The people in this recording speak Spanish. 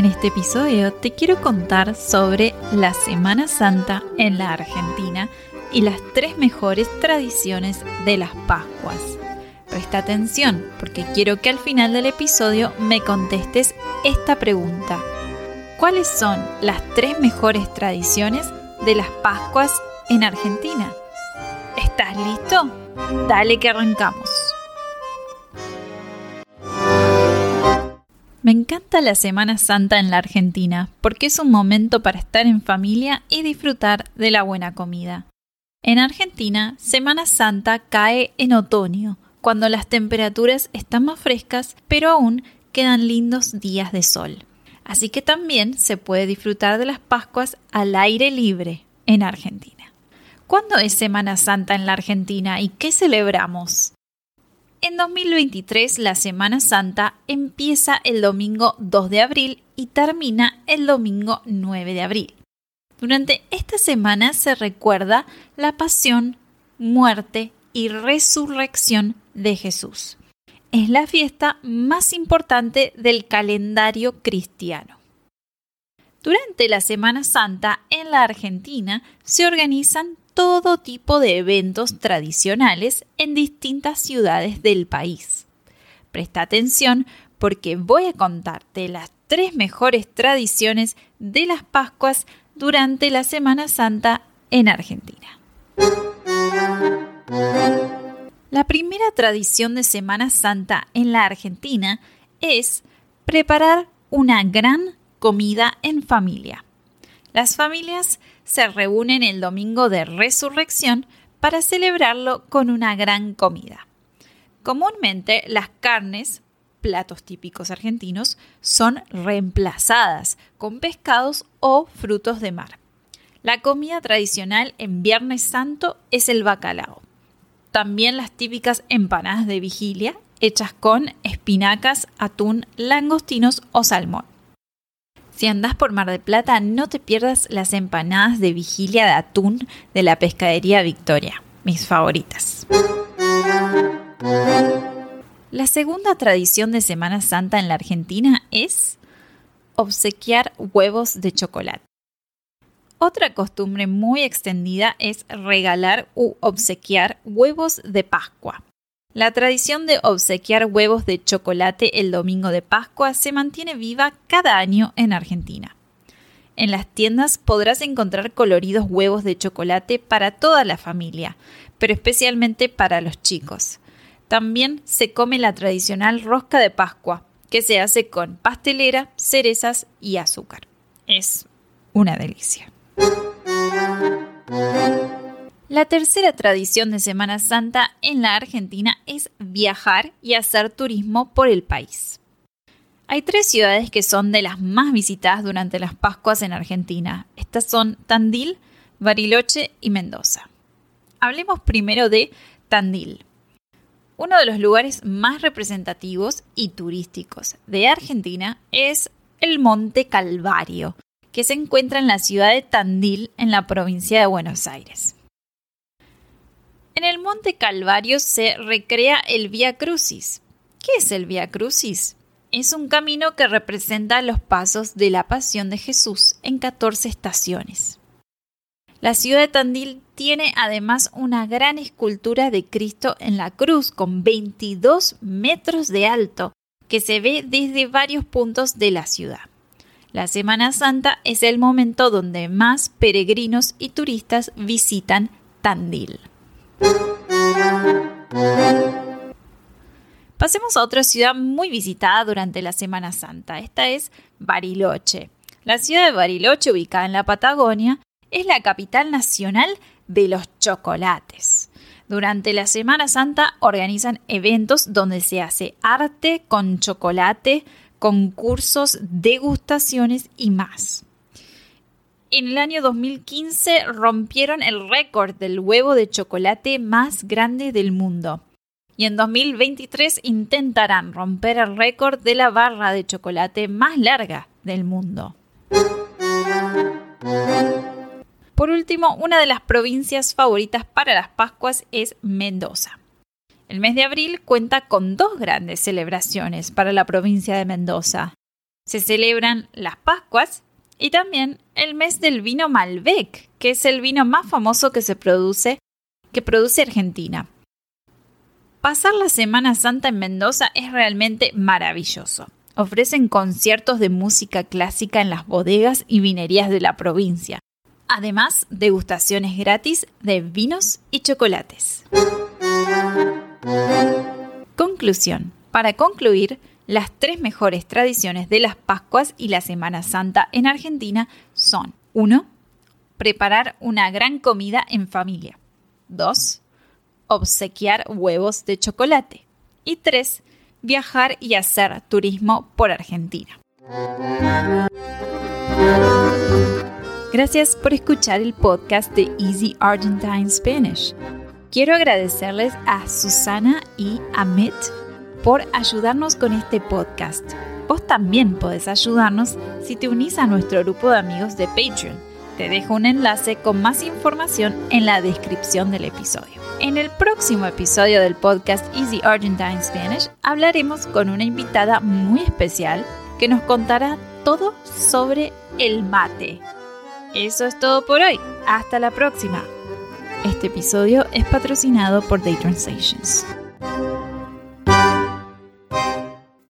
En este episodio te quiero contar sobre la Semana Santa en la Argentina y las tres mejores tradiciones de las Pascuas. Presta atención porque quiero que al final del episodio me contestes esta pregunta. ¿Cuáles son las tres mejores tradiciones de las Pascuas en Argentina? ¿Estás listo? Dale que arrancamos. Me encanta la Semana Santa en la Argentina porque es un momento para estar en familia y disfrutar de la buena comida. En Argentina, Semana Santa cae en otoño, cuando las temperaturas están más frescas, pero aún quedan lindos días de sol. Así que también se puede disfrutar de las Pascuas al aire libre en Argentina. ¿Cuándo es Semana Santa en la Argentina y qué celebramos? En 2023 la Semana Santa empieza el domingo 2 de abril y termina el domingo 9 de abril. Durante esta semana se recuerda la pasión, muerte y resurrección de Jesús. Es la fiesta más importante del calendario cristiano. Durante la Semana Santa en la Argentina se organizan todo tipo de eventos tradicionales en distintas ciudades del país. Presta atención porque voy a contarte las tres mejores tradiciones de las Pascuas durante la Semana Santa en Argentina. La primera tradición de Semana Santa en la Argentina es preparar una gran comida en familia. Las familias se reúnen el domingo de resurrección para celebrarlo con una gran comida. Comúnmente las carnes, platos típicos argentinos, son reemplazadas con pescados o frutos de mar. La comida tradicional en Viernes Santo es el bacalao. También las típicas empanadas de vigilia hechas con espinacas, atún, langostinos o salmón. Si andás por Mar del Plata, no te pierdas las empanadas de vigilia de atún de la pescadería Victoria, mis favoritas. La segunda tradición de Semana Santa en la Argentina es obsequiar huevos de chocolate. Otra costumbre muy extendida es regalar u obsequiar huevos de Pascua. La tradición de obsequiar huevos de chocolate el domingo de Pascua se mantiene viva cada año en Argentina. En las tiendas podrás encontrar coloridos huevos de chocolate para toda la familia, pero especialmente para los chicos. También se come la tradicional rosca de Pascua, que se hace con pastelera, cerezas y azúcar. Es una delicia. La tercera tradición de Semana Santa en la Argentina es viajar y hacer turismo por el país. Hay tres ciudades que son de las más visitadas durante las Pascuas en Argentina. Estas son Tandil, Bariloche y Mendoza. Hablemos primero de Tandil, uno de los lugares más representativos y turísticos de Argentina es el Monte Calvario, que se encuentra en la ciudad de Tandil, en la provincia de Buenos Aires. En el Monte Calvario se recrea el Vía Crucis. ¿Qué es el Via Crucis? Es un camino que representa los pasos de la pasión de Jesús en 14 estaciones. La ciudad de Tandil tiene además una gran escultura de Cristo en la cruz con 22 metros de alto que se ve desde varios puntos de la ciudad. La Semana Santa es el momento donde más peregrinos y turistas visitan Tandil. Pasemos a otra ciudad muy visitada durante la Semana Santa. Esta es Bariloche. La ciudad de Bariloche, ubicada en la Patagonia, es la capital nacional de los chocolates. Durante la Semana Santa organizan eventos donde se hace arte con chocolate, concursos, degustaciones y más. En el año 2015 rompieron el récord del huevo de chocolate más grande del mundo y en 2023 intentarán romper el récord de la barra de chocolate más larga del mundo. Por último, una de las provincias favoritas para las Pascuas es Mendoza. El mes de abril cuenta con dos grandes celebraciones para la provincia de Mendoza. Se celebran las Pascuas y también el mes del vino Malbec, que es el vino más famoso que se produce que produce Argentina. Pasar la Semana Santa en Mendoza es realmente maravilloso. Ofrecen conciertos de música clásica en las bodegas y vinerías de la provincia. Además, degustaciones gratis de vinos y chocolates. Conclusión. Para concluir, las tres mejores tradiciones de las Pascuas y la Semana Santa en Argentina son 1. Preparar una gran comida en familia. 2 obsequiar huevos de chocolate. Y 3. Viajar y hacer turismo por Argentina. Gracias por escuchar el podcast de Easy Argentine Spanish. Quiero agradecerles a Susana y a Mitt por ayudarnos con este podcast. Vos también podés ayudarnos si te unís a nuestro grupo de amigos de Patreon te dejo un enlace con más información en la descripción del episodio. En el próximo episodio del podcast Easy Argentine Spanish hablaremos con una invitada muy especial que nos contará todo sobre el mate. Eso es todo por hoy. Hasta la próxima. Este episodio es patrocinado por Day Translations.